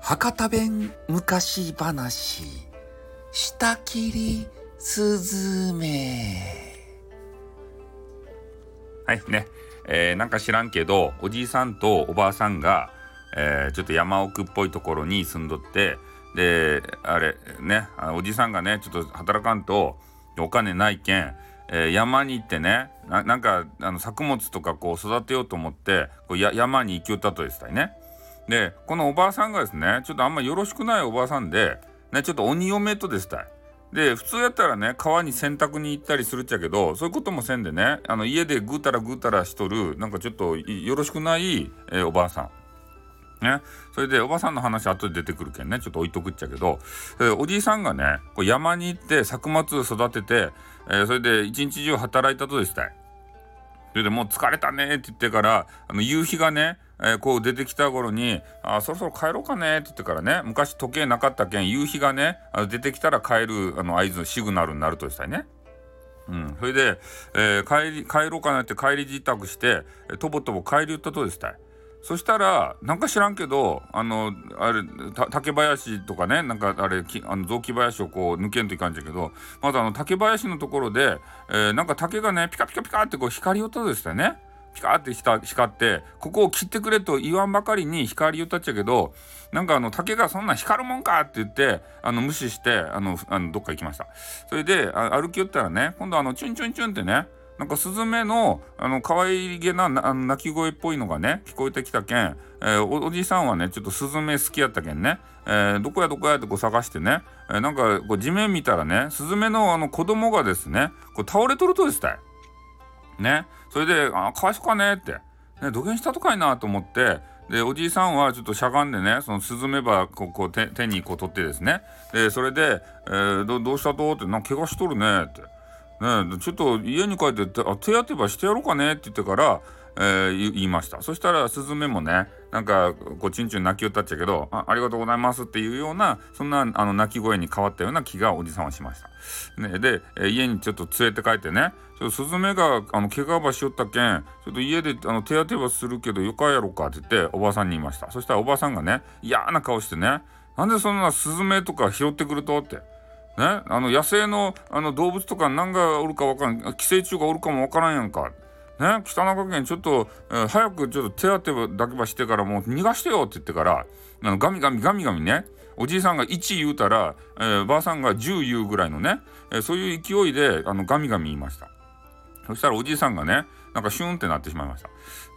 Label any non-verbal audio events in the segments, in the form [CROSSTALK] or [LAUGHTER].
博多弁昔話。下切りすずめはいね、えー、なんか知らんけどおじいさんとおばあさんが、えー、ちょっと山奥っぽいところに住んどってであれねおじさんがねちょっと働かんとお金ないけん、えー、山に行ってねなんかあの作物とかこう育てようと思ってこうや山に行きよったとですたいね。でこのおばあさんがですねちょっとあんまよろしくないおばあさんで、ね、ちょっと鬼嫁とですたい。で普通やったらね川に洗濯に行ったりするっちゃけどそういうこともせんでねあの家でぐうたらぐうたらしとるなんかちょっとよろしくない、えー、おばあさん。ね、それでおばさんの話後で出てくるけんねちょっと置いとくっちゃけどおじいさんがねこう山に行って作物育てて、えー、それで一日中働いたとですたい。それでもう疲れたねって言ってからあの夕日がねえー、こう出てきた頃に「あそろそろ帰ろうかね」って言ってからね昔時計なかったけん夕日がねあの出てきたら帰るあの合図のシグナルになるとしたいね。うん、それで、えー、帰り帰ろうかなって帰り自宅してとぼとぼ帰り言ったとですたい。そしたらなんか知らんけどあのあれ竹林とかねなんかあれあの雑木林をこう抜けんといかんじゃけどまずあの竹林のところで、えー、なんか竹がねピカピカピカってこう光りよったとですたね。ピカって光ってここを切ってくれと言わんばかりに光言ったっちゃけどなんかあの竹がそんな光るもんかって言ってあの無視してあのあのどっか行きましたそれで歩き寄ったらね今度あのチュンチュンチュンってねなんかスズメのあの可愛げなあの鳴き声っぽいのがね聞こえてきたけん、えー、おおじさんはねちょっとスズメ好きやったけんね、えー、どこやどこやってこう探してね、えー、なんかこう地面見たらねスズメのあの子供がですねこう倒れとるとですたい。ねそれで「あかわいそうかね」って「ね、土下したとかいな」と思ってでおじいさんはちょっとしゃがんでねそのスズメバここう手手にこう取ってですねでそれで、えー、ど「どうしたと?」って「なんか怪我しとるね」って。ね、ちょっと家に帰って手当てばしてやろうかねって言ってから、えー、言いましたそしたらスズメもねなんかこうチンチン泣きよったっちゃけどあありがとうございますっていうようなそんなあの泣き声に変わったような気がおじさんはしました。ね、で、え、家にちょっと連れて帰ってねちょっとスズメがあの怪我ばしよったけんちょっと家であの手当てはするけどよかやろかって言っておばさんに言いましたそしたらおばさんがね嫌な顔してねなんでそんなスズメとか拾ってくると？って。ね、あの野生のあの動物とか何がおるか分からん寄生虫がおるかも分からんやんか。ね、北中県ちょっと、えー、早くちょっと手当てだけばしてからもう逃がしてよって言ってからあのガミガミガミガミね。おじいさんが1言うたら、えー、ばあさんが10言うぐらいのね、えー、そういう勢いであのガミガミ言いました。そしたらおじいさんがねなんかシュンってなってしまいました。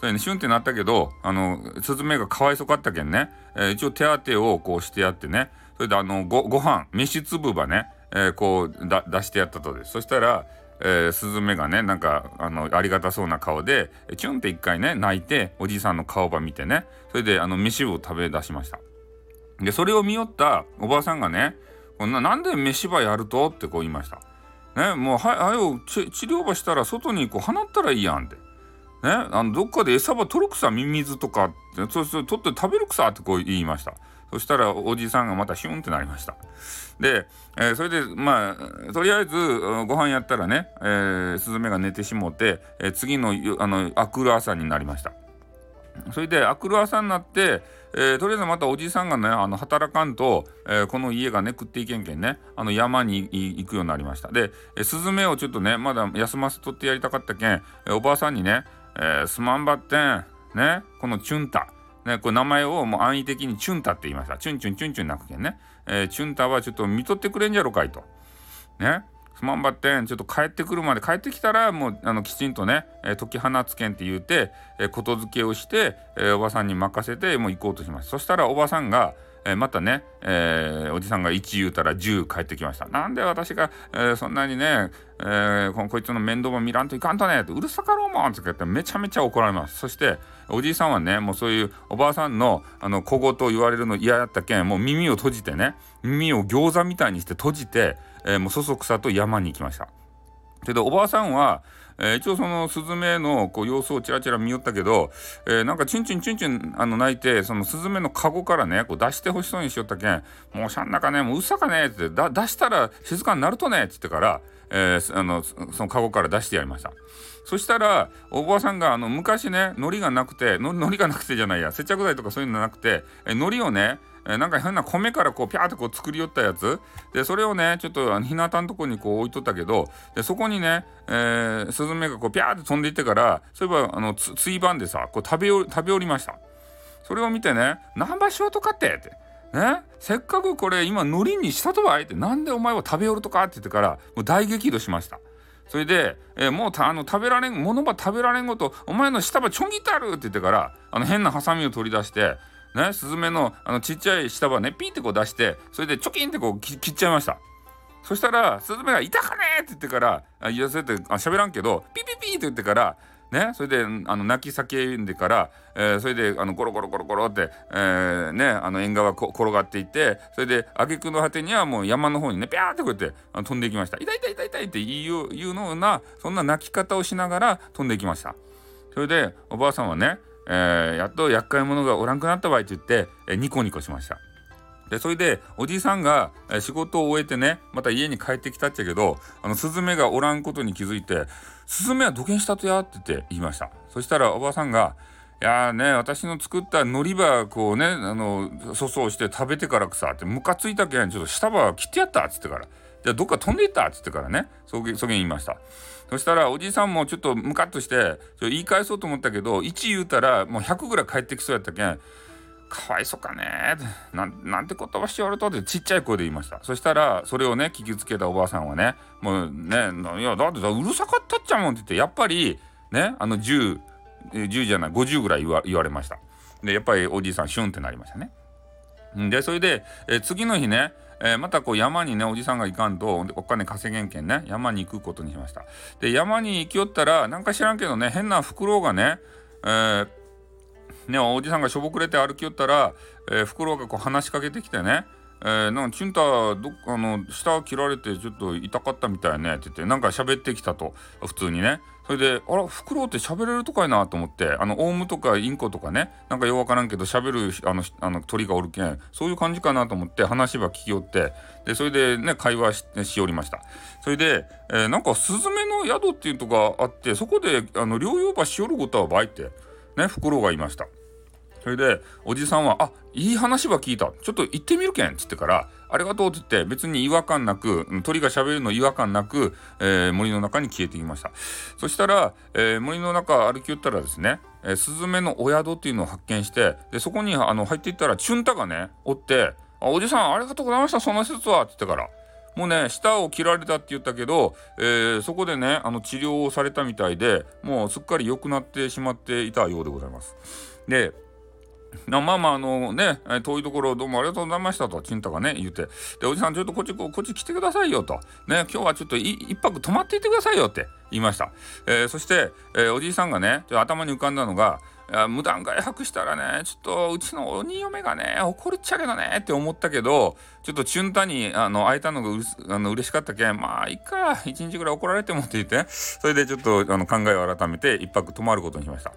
それねシュンってなったけどあのスズメがかわいそかったけんね、え、一応手当てをこうしてやってねそれであのごご飯飯粒ばね、えー、こう出してやったとです。そしたらえー、スズメがねなんかあのありがたそうな顔でチュンって一回ね泣いておじいさんの顔ば見てねそれであの飯を食べ出しました。でそれを見よったおばあさんがねこんななんで飯ばやると？ってこう言いました。ねもうははよ治療ばしたら外にこう。放ったらいいやんって。ねあのどっかで餌ば取るくさミミズとかってそそ取って食べるくさってこう言いました。そしたらおじさんがまたヒュンってなりました。で、えー、それでまあとりあえずご飯やったらね、えー、スズメが寝てしもて、えー、次のあのあくる朝になりました。それであくる朝になって、えー、とりあえずまたおじさんがねあの働かんと、えー、この家がね食っていけんけんねあの山に行くようになりました。で、えー、スズメをちょっとねまだ休ませとってやりたかったけん、えー、おばあさんにね「えー、すまんばってんねこのチュンタ。ね、これ名前をもう安易的にチュンタって言いました。チュンチュンチュンチュンなくけんね。えー、チュンタはちょっと見とってくれんじゃろかいと。ね。すまんばってん、ちょっと帰ってくるまで帰ってきたらもうあのきちんとね、えー、解き放つけんって言うて、えー、ことづけをして、えー、おばさんに任せてもう行こうとします。そしたらおばさんが、えー、またね、えー、おじさんが1言うたら10帰ってきました。なんで私が、えー、そんなにね、えー、ここいつの面倒も見らんといかんとねってうるさかろうもんって言ってめちゃめちゃ怒られます。そしておじいさんはねもうそういうおばあさんのあの小言を言われるの嫌やったけんもう耳を閉じてね耳を餃子みたいにして閉じて、えー、もうそそくさと山に行きました。けどおばあさんはえー、一応そのスズメのこう様子をちらちら見よったけど、えー、なんかチュンチュンチュンチュンあの泣いてそのスズメのカゴからねこう出してほしそうにしよったけん「もうしゃんなかねもううっさかね」って出したら静かになるとね」っつってから、えー、あのそのカゴから出してやりましたそしたらおばあさんがあの昔ね海苔がなくて海苔がなくてじゃないや接着剤とかそういうのなくてえ海苔をねえなんか変な米からこうピャーってこう作り寄ったやつ。でそれをねちょっと日向のとこにこう置いとったけどでそこにね、えー、スズメがこうピャーって飛んでいってからそういえばあのつついばんでさこう食べお食べおりました。それを見てね「何場しようとかって」って。ね、せっかくこれ今海苔にしたとばいってなんでお前は食べおるとかって言ってからもう大激怒しました。それで、えー、もうあの食べられん物ば食べられんごとお前の下ばちょんぎってあるって言ってからあの変なハサミを取り出してね、スズメのあのちっちゃい下歯ねピーってこう出してそれでチョキンってこう切っちゃいましたそしたらスズメが「いたかね!」って言ってから「あいやそうやってあ喋らんけどピピピって言ってからね、それであの泣き叫んでから、えー、それであのゴロゴロゴロゴロって、えー、ね、あの縁側こ転がっていってそれで挙句の果てにはもう山の方にねピャーってこうやってあの飛んでいきました「痛い痛い痛い痛い」って言う言うようなそんな泣き方をしながら飛んでいきましたそれでおばあさんはねえー、やっと厄介者がおらんくなったわいって言って、えー、ニコニコしました。でそれでおじいさんが、仕事を終えてねまた家に帰ってきたっちゃけどあのスズメがおらんことに気づいて「スズメは土下したとや」って言って言いましたそしたらおばさんが「いやね私の作った海苔ばこうねあの粗相して食べてからくさ」ってムカついたけんちょっと下ば切ってやったっつってからじゃあどっか飛んでいったっつってからねそげそげ言いました。そしたらおじいさんもちょっとムカッとして言い返そうと思ったけど1言うたらもう100ぐらい返ってきそうやったけんかわいそかねなんて言葉しよるとってちっちゃい声で言いました。そしたらそれをね聞きつけたおばあさんはねもうねいやだってうるさかったっちゃもんって言ってやっぱりねあの10 10じゃない50ぐらい言わ言われました。でやっぱりおじいさんシュンってなりましたね。でそれで、え次の日ねえー、またこう山にねおじさんが行かんとお金稼げんけんね山に行くことにしました。で山に行きよったらなんか知らんけどね変なフクロウがねえー、ねおじさんがしょぼくれて歩きよったら、えー、フクロウがこう話しかけてきてねえー、なんかチュンタどあの下切られてちょっと痛かったみたいねって言ってなんか喋ってきたと。普通にね。それであらフクロウって喋れるとかいなと思って。あのオウムとかインコとかね。なんかようわからんけど喋るあのあの鳥がおるけん。そういう感じかなと思って話は聞きよって。でそれでね会話ししおりました。それで、えー、なんかスズメの宿っていうとこがあってそこであの療養場しおることはばいってねフクロウがいました。それでおじさんは「あいい話は聞いたちょっと行ってみるけん」っつってから「ありがとう」って言って別に違和感なく鳥がしゃべるの違和感なく、えー、森の中に消えてきましたそしたら、えー、森の中歩き寄ったらですね、えー、スズメのお宿っていうのを発見してでそこにあの入っていったらチュンタがねおって「あおじさんありがとうございましたその説は」って言ってから。もうね舌を切られたって言ったけど、えー、そこでねあの治療をされたみたいでもうすっかり良くなってしまっていたようでございます。でまあまああのね遠いところどうもありがとうございましたとチンタがね言って。でおじさんちょっとこっちこっち来てくださいよと。ね今日はちょっと一泊泊まっていてくださいよって言いました、えー、そして、えー、おじいさんがね頭に浮かんだのが無断外泊したらねちょっとうちの鬼嫁がね怒るっちゃけどねって思ったけどちょっとチュンタにあの会えたのがうあの嬉しかったけんまあいいか一日ぐらい怒られてもって言って。それでちょっとあの考えを改めて一泊泊まることにしました。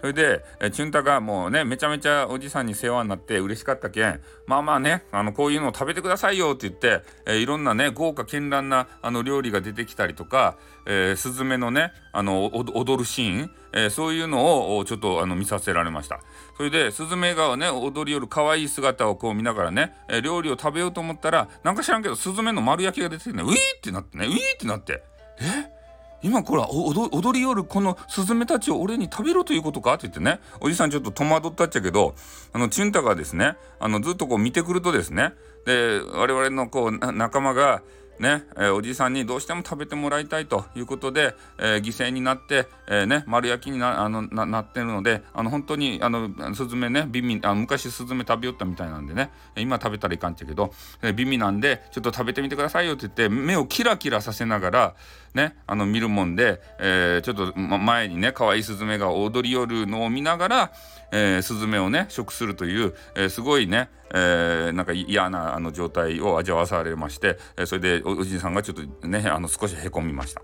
それでえチュンタがもうねめちゃめちゃおじさんに世話になって嬉しかったけんまあまあねあのこういうのを食べてくださいよって言って、えいろんなね豪華絢爛なあの料理が出てきたりとか、えー、スズメのねあの踊るシーン、えー、そういうのをちょっとあの見させられました。それでスズメがね踊りよる可愛い姿をこう見ながらね、えー、料理を食べようと思ったらなんか知らんけどスズメの丸焼きが出てきてねウィーってなってねウィーってなってえ？今これは踊りよるこのスズメたちを俺に食べろということか？って言ってね。おじさんちょっと戸惑ったっちゃけどあのチュンタがですねあのずっとこう見てくるとですねで我々のこう仲間がね、えー、おじさんにどうしても食べてもらいたいということで、えー、犠牲になって、えー、ね、丸焼きになあのなってるのであの本当にあのスズメね美味あ昔スズメ食べよったみたいなんでね今食べたらいかんっちゃけど、えー、美味なんでちょっと食べてみてくださいよって言って目をキラキラさせながらねあの見るもんで、え、ちょっと、前にね可愛いスズメが踊り寄るのを見ながら、えー、スズメをね食するという、えー、すごいね、えー、なんか嫌なあの状態を味わわされまして、えー、それでおじいさんがちょっとねあの少しへこみました。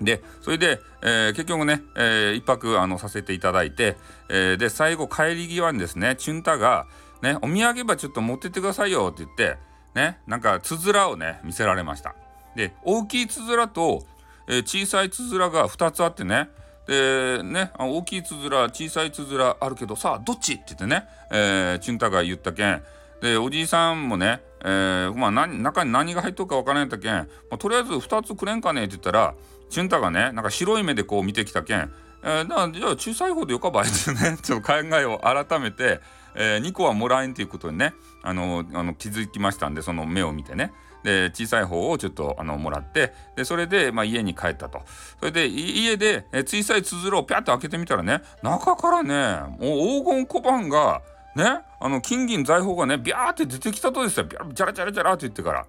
でそれで、えー、結局ね、えー、一泊あのさせていただいて、えー、で最後帰り際にですねチュンタが、ね「お土産ばちょっと持ってってくださいよ」って言ってねなんかつづらをね見せられました。で大きいつづらと、えー、小さいつづらが2つあってねでね大きいつづら小さいつづらあるけどさあどっちって言ってね、えー、チュンタが言ったけん。でおじいさんもね、えー、まあ中に何が入っとるか分からんやったけん、まあ、とりあえず2つくれんかねって言ったらチュンタがねなんか白い目でこう見てきたけん、えー、だじゃあ小さい方でよかばいってね [LAUGHS] ちょっと考えを改めて、えー、2個はもらえんっていうことにねあのあの気づきましたんでその目を見てね。で小さい方をちょっとあのもらってでそれで、まあ、家に帰ったと。それで家でえ小さいつづらをピャッと開けてみたらね中からねもう黄金小判がねあの金銀財宝がねビャーって出てきたとですよ。ビャジャラジャラジャラって言ってから。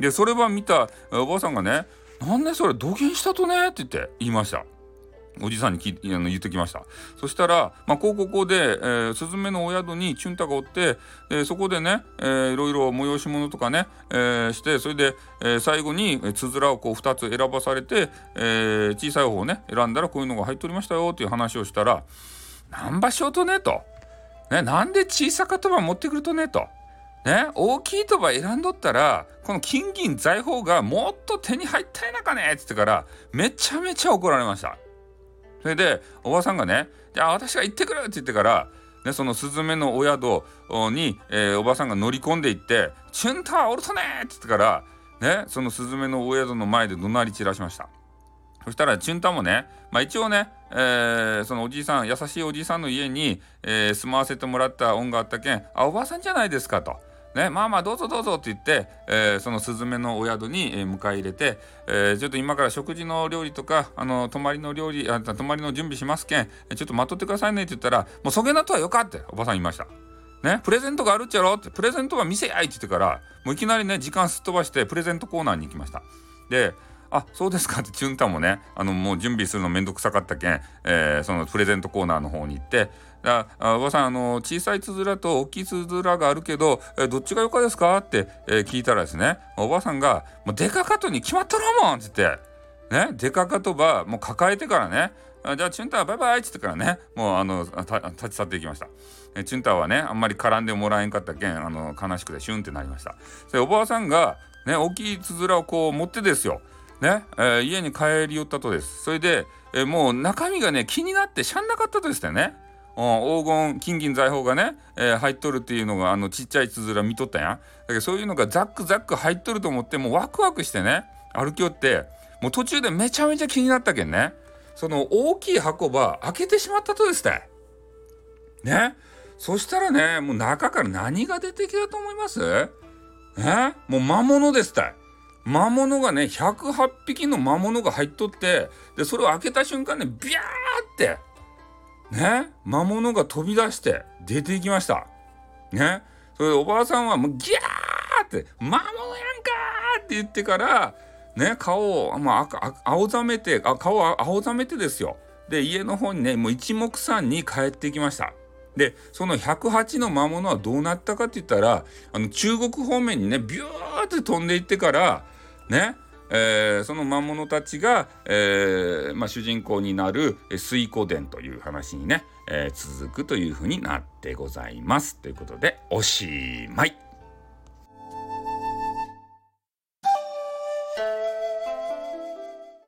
でそれは見たおばあさんがねなんでそれ土下したとね？って言って言いました。おじさんにきあの言ってきましたそしたら、まあ、こうここで、えー、スズメのお宿にチュンタがおって、え、そこでね、えー、いろいろ催し物とかね、えー、してそれで、えー、最後につづらをこう2つ選ばされて、えー、小さい方をね選んだらこういうのが入っておりましたよっていう話をしたら「何場所とね」と。ね、なんで小さかとば持ってくるとねと。ね、大きいとば選んどったらこの金銀財宝がもっと手に入ったやなかねっつってからめちゃめちゃ怒られました。それでおばさんがね「じゃあ私が行ってくる」って言ってから、ね、そのスズメのお宿に、えー、おばさんが乗り込んでいって「チュンターおるとね!」って言ってから、ね、そのスズメのお宿の前で怒鳴り散らしました。そしたらチュンタもね、まあ、一応ね、えー、そのおじいさん優しいおじいさんの家に、えー、住まわせてもらった恩があったけん「あおばさんじゃないですか」と。ね、まあまあどうぞどうぞって言って、えー、そのスズメのお宿に、え、迎え入れて、えー、ちょっと今から食事の料理とかあの泊まりの料理あ泊まりの準備しますけんちょっと待っとってくださいねって言ったらもうそげなとはよかっておばさん言いました。ね、プレゼントがあるっちゃろってプレゼントは見せやいって言ってからもういきなりね時間すっ飛ばしてプレゼントコーナーに行きました。であそうですかってチュンタもねあのもう準備するのめんどくさかったけん、えー、そのプレゼントコーナーの方に行ってあおばさんあの小さいつづらと大きいつづらがあるけど、えー、どっちがよかですかって、えー、聞いたらですねおばさんが「もうデカカトに決まったろもん」っつってねデカカトばもう抱えてからねあじゃあチュンタバイバイっつってからねもうあの立ち去っていきました。えチュンタはねあんまり絡んでもらえんかったけんあの悲しくてシュンってなりました。でおばあさんがね大きいつづらをこう持ってですよね、えー、家に帰り寄ったとです。それで、えー、もう中身がね気になってしゃんなかったとですね。うん黄金金銀財宝がね、えー、入っとるっていうのがあのちっちゃいつづら見とったやん。だけどそういうのがザックザック入っとると思ってもうワクワクしてね歩き寄ってもう途中でめちゃめちゃ気になったけんねその大きい箱ば開けてしまったとですたい。ねそしたらねもう中から何が出てきたと思います？え？もう魔物ですたい。魔物がね108匹の魔物が入っとってでそれを開けた瞬間ねビャーってね魔物が飛び出して出ていきました。ね。それでおばあさんはもうギャーって「魔物やんか!」って言ってからね顔を、まあ、青ざめてあ顔を青ざめてですよ。で家の方にねもう一目散に帰ってきました。でその108の魔物はどうなったかって言ったらあの中国方面にねビューって飛んでいってからねえー、その魔物たちが、えーまあ、主人公になる水湖伝という話にね、えー、続くというふうになってございます。ということでおしまい。